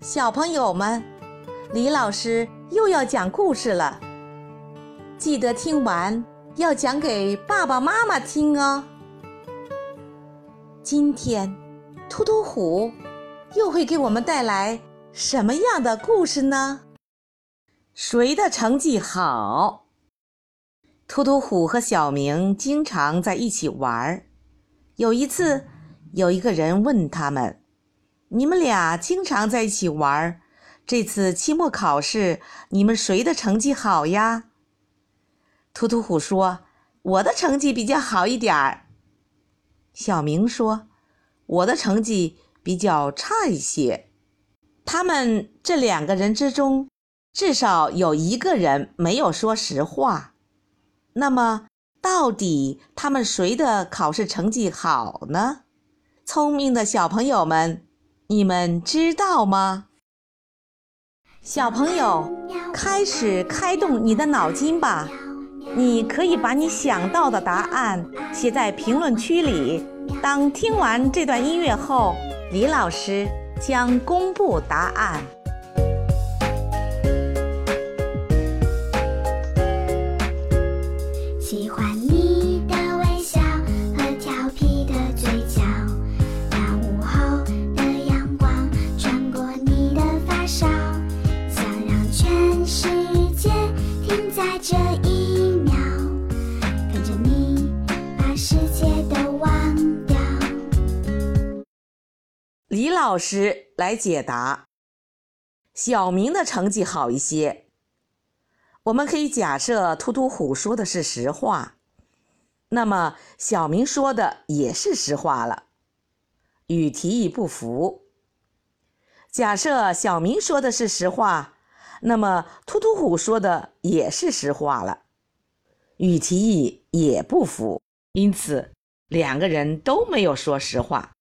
小朋友们，李老师又要讲故事了，记得听完要讲给爸爸妈妈听哦。今天，突突虎又会给我们带来什么样的故事呢？谁的成绩好？突突虎和小明经常在一起玩儿。有一次，有一个人问他们。你们俩经常在一起玩儿，这次期末考试你们谁的成绩好呀？突突虎说：“我的成绩比较好一点儿。”小明说：“我的成绩比较差一些。”他们这两个人之中，至少有一个人没有说实话。那么，到底他们谁的考试成绩好呢？聪明的小朋友们。你们知道吗？小朋友，开始开动你的脑筋吧！你可以把你想到的答案写在评论区里。当听完这段音乐后，李老师将公布答案。喜欢你。李老师来解答。小明的成绩好一些。我们可以假设突突虎说的是实话，那么小明说的也是实话了，与提议不符。假设小明说的是实话，那么突突虎说的也是实话了，与提议也不符。因此，两个人都没有说实话。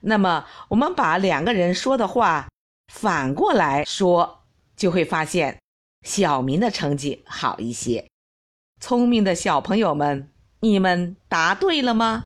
那么，我们把两个人说的话反过来说，就会发现小明的成绩好一些。聪明的小朋友们，你们答对了吗？